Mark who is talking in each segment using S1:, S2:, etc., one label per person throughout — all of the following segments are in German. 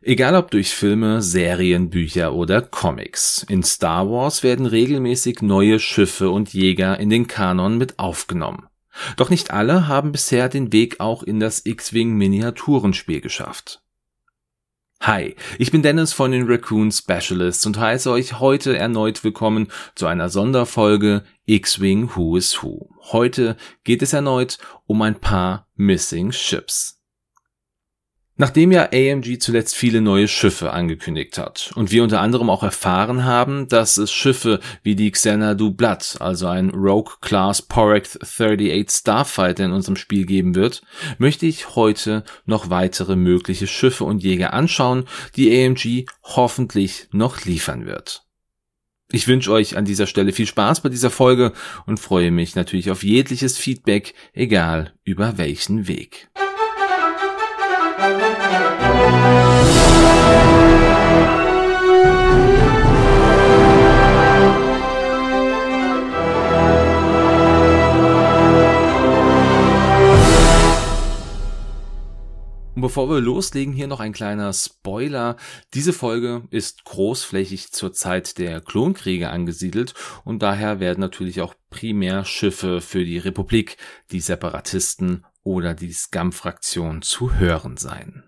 S1: Egal ob durch Filme, Serien, Bücher oder Comics. In Star Wars werden regelmäßig neue Schiffe und Jäger in den Kanon mit aufgenommen. Doch nicht alle haben bisher den Weg auch in das X-Wing Miniaturenspiel geschafft. Hi, ich bin Dennis von den Raccoon Specialists und heiße euch heute erneut willkommen zu einer Sonderfolge X-Wing Who is Who. Heute geht es erneut um ein paar Missing Ships. Nachdem ja AMG zuletzt viele neue Schiffe angekündigt hat und wir unter anderem auch erfahren haben, dass es Schiffe wie die Xanadu Blood, also ein Rogue Class Porek 38 Starfighter in unserem Spiel geben wird, möchte ich heute noch weitere mögliche Schiffe und Jäger anschauen, die AMG hoffentlich noch liefern wird. Ich wünsche euch an dieser Stelle viel Spaß bei dieser Folge und freue mich natürlich auf jegliches Feedback, egal über welchen Weg. Bevor wir loslegen, hier noch ein kleiner Spoiler. Diese Folge ist großflächig zur Zeit der Klonkriege angesiedelt und daher werden natürlich auch primär Schiffe für die Republik, die Separatisten oder die Scum-Fraktion zu hören sein.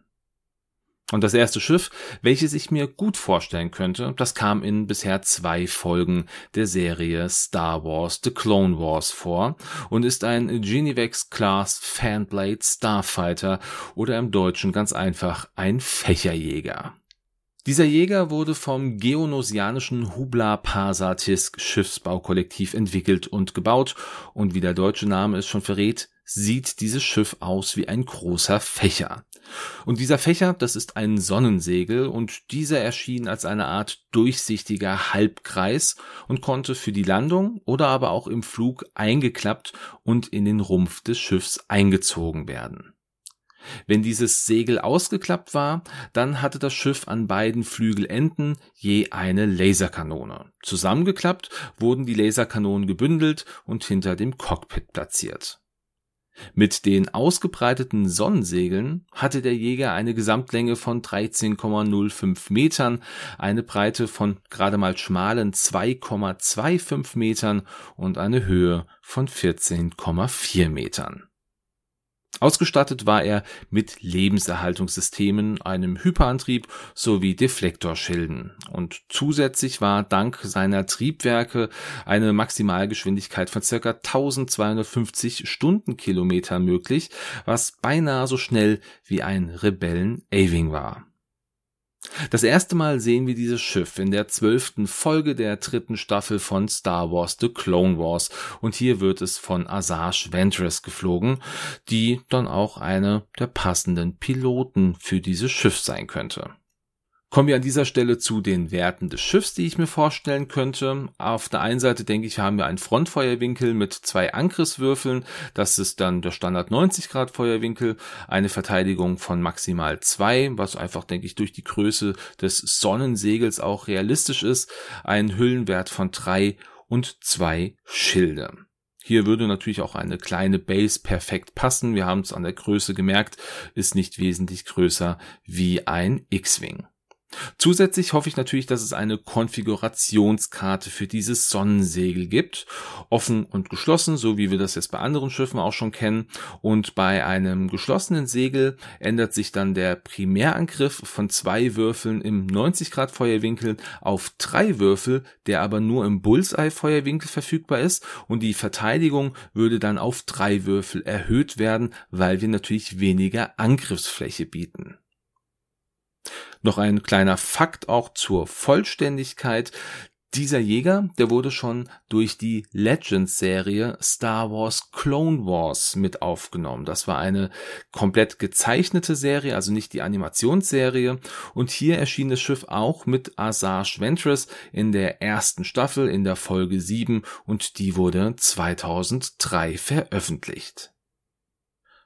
S1: Und das erste Schiff, welches ich mir gut vorstellen könnte, das kam in bisher zwei Folgen der Serie Star Wars The Clone Wars vor und ist ein Genevex Class Fanblade Starfighter oder im Deutschen ganz einfach ein Fächerjäger. Dieser Jäger wurde vom geonosianischen Hubla Pasatisk Schiffsbaukollektiv entwickelt und gebaut und wie der deutsche Name es schon verrät, sieht dieses Schiff aus wie ein großer Fächer. Und dieser Fächer, das ist ein Sonnensegel und dieser erschien als eine Art durchsichtiger Halbkreis und konnte für die Landung oder aber auch im Flug eingeklappt und in den Rumpf des Schiffs eingezogen werden. Wenn dieses Segel ausgeklappt war, dann hatte das Schiff an beiden Flügelenden je eine Laserkanone. Zusammengeklappt wurden die Laserkanonen gebündelt und hinter dem Cockpit platziert. Mit den ausgebreiteten Sonnensegeln hatte der Jäger eine Gesamtlänge von 13,05 Metern, eine Breite von gerade mal schmalen 2,25 Metern und eine Höhe von 14,4 Metern. Ausgestattet war er mit Lebenserhaltungssystemen, einem Hyperantrieb sowie Deflektorschilden. Und zusätzlich war dank seiner Triebwerke eine Maximalgeschwindigkeit von circa 1250 Stundenkilometer möglich, was beinahe so schnell wie ein Rebellen Aving war. Das erste Mal sehen wir dieses Schiff in der zwölften Folge der dritten Staffel von Star Wars The Clone Wars und hier wird es von Asajj Ventress geflogen, die dann auch eine der passenden Piloten für dieses Schiff sein könnte. Kommen wir an dieser Stelle zu den Werten des Schiffs, die ich mir vorstellen könnte. Auf der einen Seite denke ich, haben wir einen Frontfeuerwinkel mit zwei Angriffswürfeln. Das ist dann der Standard 90 Grad Feuerwinkel. Eine Verteidigung von maximal zwei, was einfach, denke ich, durch die Größe des Sonnensegels auch realistisch ist. Ein Hüllenwert von drei und zwei Schilde. Hier würde natürlich auch eine kleine Base perfekt passen. Wir haben es an der Größe gemerkt, ist nicht wesentlich größer wie ein X-Wing. Zusätzlich hoffe ich natürlich, dass es eine Konfigurationskarte für dieses Sonnensegel gibt. Offen und geschlossen, so wie wir das jetzt bei anderen Schiffen auch schon kennen. Und bei einem geschlossenen Segel ändert sich dann der Primärangriff von zwei Würfeln im 90 Grad Feuerwinkel auf drei Würfel, der aber nur im Bullseye Feuerwinkel verfügbar ist. Und die Verteidigung würde dann auf drei Würfel erhöht werden, weil wir natürlich weniger Angriffsfläche bieten. Noch ein kleiner Fakt auch zur Vollständigkeit. Dieser Jäger, der wurde schon durch die Legends-Serie Star Wars Clone Wars mit aufgenommen. Das war eine komplett gezeichnete Serie, also nicht die Animationsserie. Und hier erschien das Schiff auch mit Asajj Ventress in der ersten Staffel in der Folge 7 und die wurde 2003 veröffentlicht.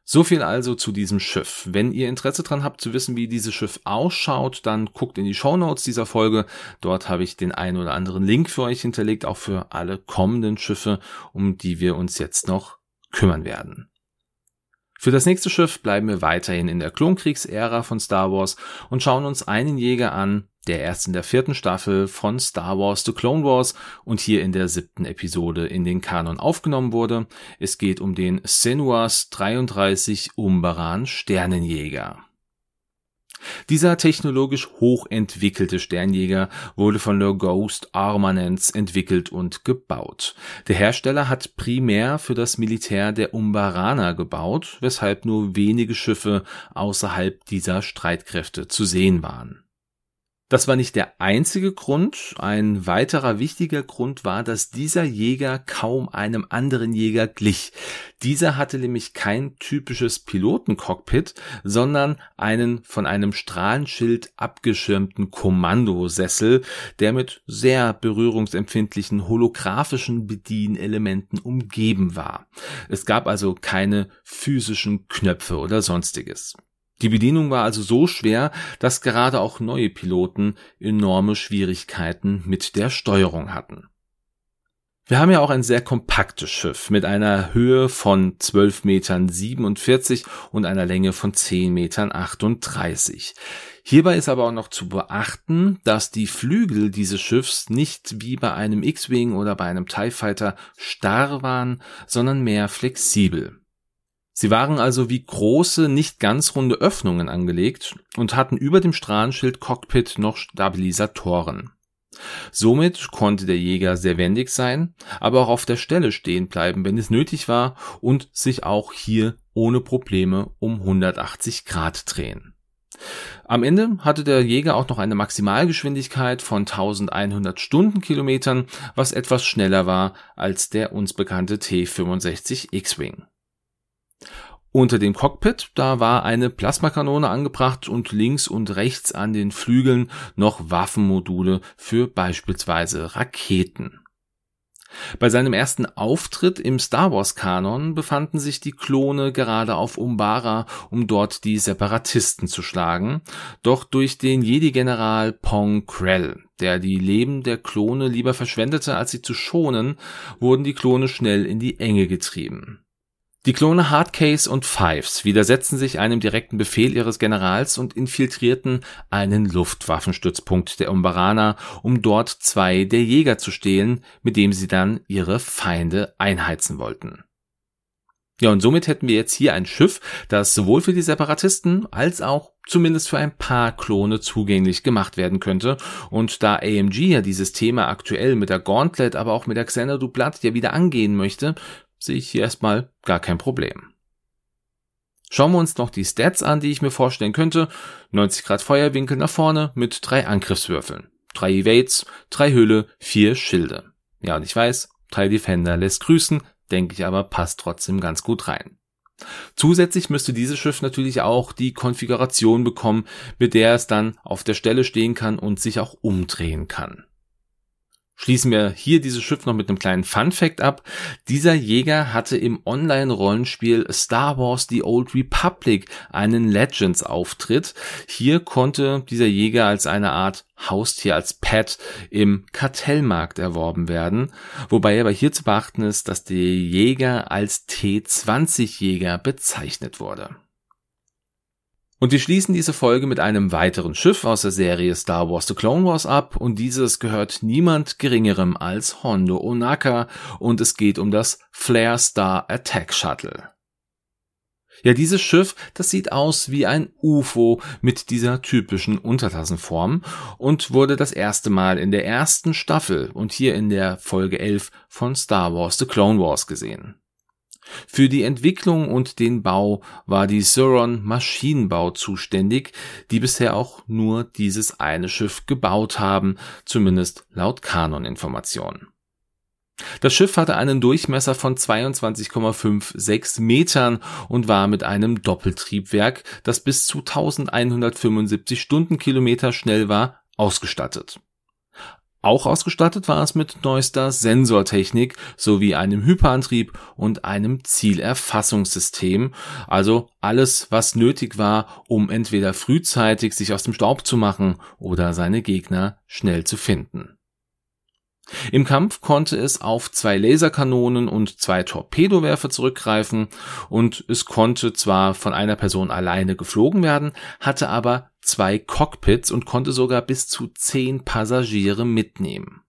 S1: So viel also zu diesem Schiff. Wenn ihr Interesse dran habt zu wissen, wie dieses Schiff ausschaut, dann guckt in die Show Notes dieser Folge. Dort habe ich den einen oder anderen Link für euch hinterlegt, auch für alle kommenden Schiffe, um die wir uns jetzt noch kümmern werden. Für das nächste Schiff bleiben wir weiterhin in der Klonkriegsära von Star Wars und schauen uns einen Jäger an, der erst in der vierten Staffel von Star Wars The Clone Wars und hier in der siebten Episode in den Kanon aufgenommen wurde. Es geht um den Senuas 33 Umbaran Sternenjäger. Dieser technologisch hochentwickelte Sternjäger wurde von der Ghost Armaments entwickelt und gebaut. Der Hersteller hat primär für das Militär der Umbaraner gebaut, weshalb nur wenige Schiffe außerhalb dieser Streitkräfte zu sehen waren. Das war nicht der einzige Grund. Ein weiterer wichtiger Grund war, dass dieser Jäger kaum einem anderen Jäger glich. Dieser hatte nämlich kein typisches Pilotencockpit, sondern einen von einem Strahlenschild abgeschirmten Kommandosessel, der mit sehr berührungsempfindlichen holographischen Bedienelementen umgeben war. Es gab also keine physischen Knöpfe oder sonstiges. Die Bedienung war also so schwer, dass gerade auch neue Piloten enorme Schwierigkeiten mit der Steuerung hatten. Wir haben ja auch ein sehr kompaktes Schiff mit einer Höhe von 12 Metern 47 und einer Länge von 10 Metern 38. Hierbei ist aber auch noch zu beachten, dass die Flügel dieses Schiffs nicht wie bei einem X-Wing oder bei einem TIE Fighter starr waren, sondern mehr flexibel. Sie waren also wie große, nicht ganz runde Öffnungen angelegt und hatten über dem Strahlenschild Cockpit noch Stabilisatoren. Somit konnte der Jäger sehr wendig sein, aber auch auf der Stelle stehen bleiben, wenn es nötig war und sich auch hier ohne Probleme um 180 Grad drehen. Am Ende hatte der Jäger auch noch eine Maximalgeschwindigkeit von 1100 Stundenkilometern, was etwas schneller war als der uns bekannte T65 X-Wing. Unter dem Cockpit, da war eine Plasmakanone angebracht und links und rechts an den Flügeln noch Waffenmodule für beispielsweise Raketen. Bei seinem ersten Auftritt im Star Wars Kanon befanden sich die Klone gerade auf Umbara, um dort die Separatisten zu schlagen, doch durch den Jedi-General Pong Krell, der die Leben der Klone lieber verschwendete, als sie zu schonen, wurden die Klone schnell in die Enge getrieben. Die Klone Hardcase und Fives widersetzten sich einem direkten Befehl ihres Generals und infiltrierten einen Luftwaffenstützpunkt der Umbaraner, um dort zwei der Jäger zu stehlen, mit dem sie dann ihre Feinde einheizen wollten. Ja, und somit hätten wir jetzt hier ein Schiff, das sowohl für die Separatisten als auch zumindest für ein paar Klone zugänglich gemacht werden könnte. Und da AMG ja dieses Thema aktuell mit der Gauntlet, aber auch mit der Xanadu Blood ja wieder angehen möchte, sehe ich hier erstmal gar kein Problem. Schauen wir uns noch die Stats an, die ich mir vorstellen könnte. 90 Grad Feuerwinkel nach vorne mit drei Angriffswürfeln. Drei Evades, drei Hülle, vier Schilde. Ja, und ich weiß, drei Defender lässt grüßen, denke ich aber passt trotzdem ganz gut rein. Zusätzlich müsste dieses Schiff natürlich auch die Konfiguration bekommen, mit der es dann auf der Stelle stehen kann und sich auch umdrehen kann. Schließen wir hier dieses Schiff noch mit einem kleinen Fun Fact ab. Dieser Jäger hatte im Online-Rollenspiel Star Wars The Old Republic einen Legends-Auftritt. Hier konnte dieser Jäger als eine Art Haustier, als Pet im Kartellmarkt erworben werden. Wobei aber hier zu beachten ist, dass der Jäger als T20-Jäger bezeichnet wurde. Und wir schließen diese Folge mit einem weiteren Schiff aus der Serie Star Wars The Clone Wars ab und dieses gehört niemand geringerem als Hondo Onaka und es geht um das Flare Star Attack Shuttle. Ja, dieses Schiff, das sieht aus wie ein UFO mit dieser typischen Untertassenform und wurde das erste Mal in der ersten Staffel und hier in der Folge 11 von Star Wars The Clone Wars gesehen. Für die Entwicklung und den Bau war die Suron Maschinenbau zuständig, die bisher auch nur dieses eine Schiff gebaut haben, zumindest laut Kanoninformationen. Das Schiff hatte einen Durchmesser von 22,56 Metern und war mit einem Doppeltriebwerk, das bis zu 1175 Stundenkilometer schnell war, ausgestattet. Auch ausgestattet war es mit neuester Sensortechnik sowie einem Hyperantrieb und einem Zielerfassungssystem, also alles, was nötig war, um entweder frühzeitig sich aus dem Staub zu machen oder seine Gegner schnell zu finden. Im Kampf konnte es auf zwei Laserkanonen und zwei Torpedowerfer zurückgreifen und es konnte zwar von einer Person alleine geflogen werden, hatte aber zwei Cockpits und konnte sogar bis zu zehn Passagiere mitnehmen.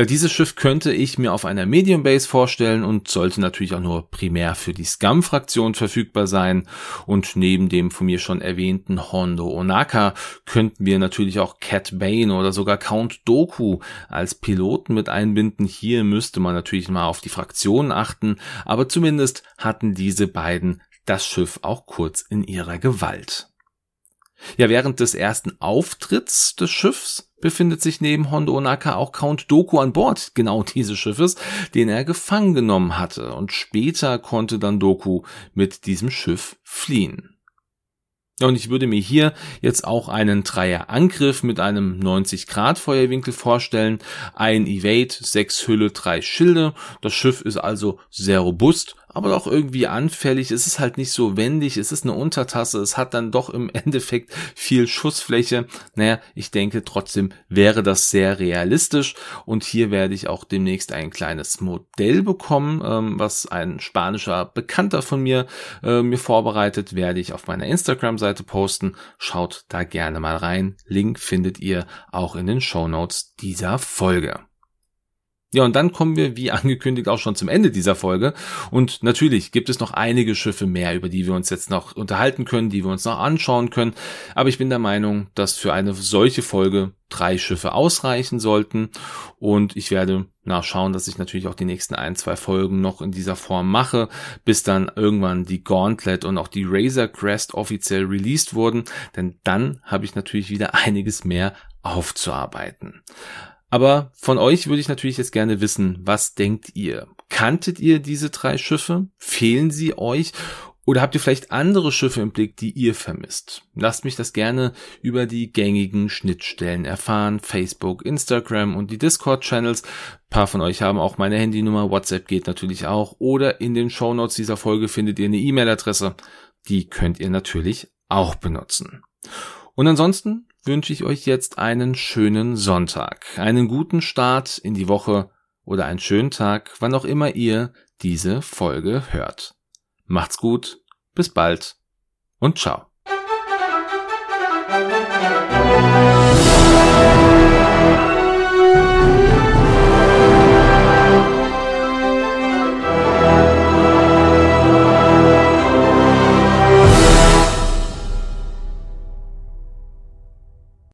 S1: Ja, dieses Schiff könnte ich mir auf einer Medium Base vorstellen und sollte natürlich auch nur primär für die Scum-Fraktion verfügbar sein. Und neben dem von mir schon erwähnten Hondo Onaka könnten wir natürlich auch Cat Bane oder sogar Count Doku als Piloten mit einbinden. Hier müsste man natürlich mal auf die Fraktionen achten, aber zumindest hatten diese beiden das Schiff auch kurz in ihrer Gewalt. Ja, während des ersten Auftritts des Schiffs befindet sich neben Hondo Onaka auch Count Doku an Bord genau dieses Schiffes, den er gefangen genommen hatte, und später konnte dann Doku mit diesem Schiff fliehen. Und ich würde mir hier jetzt auch einen Dreier-Angriff mit einem 90 Grad Feuerwinkel vorstellen. Ein Evade, sechs Hülle, drei Schilde. Das Schiff ist also sehr robust aber doch irgendwie anfällig. Es ist halt nicht so wendig. Es ist eine Untertasse. Es hat dann doch im Endeffekt viel Schussfläche. Naja, ich denke trotzdem wäre das sehr realistisch. Und hier werde ich auch demnächst ein kleines Modell bekommen, ähm, was ein spanischer Bekannter von mir äh, mir vorbereitet, werde ich auf meiner Instagram-Seite posten. Schaut da gerne mal rein. Link findet ihr auch in den Show Notes dieser Folge. Ja, und dann kommen wir, wie angekündigt, auch schon zum Ende dieser Folge. Und natürlich gibt es noch einige Schiffe mehr, über die wir uns jetzt noch unterhalten können, die wir uns noch anschauen können. Aber ich bin der Meinung, dass für eine solche Folge drei Schiffe ausreichen sollten. Und ich werde nachschauen, dass ich natürlich auch die nächsten ein, zwei Folgen noch in dieser Form mache, bis dann irgendwann die Gauntlet und auch die Razor Crest offiziell released wurden. Denn dann habe ich natürlich wieder einiges mehr aufzuarbeiten. Aber von euch würde ich natürlich jetzt gerne wissen, was denkt ihr? Kanntet ihr diese drei Schiffe? Fehlen sie euch? Oder habt ihr vielleicht andere Schiffe im Blick, die ihr vermisst? Lasst mich das gerne über die gängigen Schnittstellen erfahren. Facebook, Instagram und die Discord-Channels. Ein paar von euch haben auch meine Handynummer. WhatsApp geht natürlich auch. Oder in den Show Notes dieser Folge findet ihr eine E-Mail-Adresse. Die könnt ihr natürlich auch benutzen. Und ansonsten wünsche ich euch jetzt einen schönen Sonntag, einen guten Start in die Woche oder einen schönen Tag, wann auch immer ihr diese Folge hört. Macht's gut, bis bald und ciao.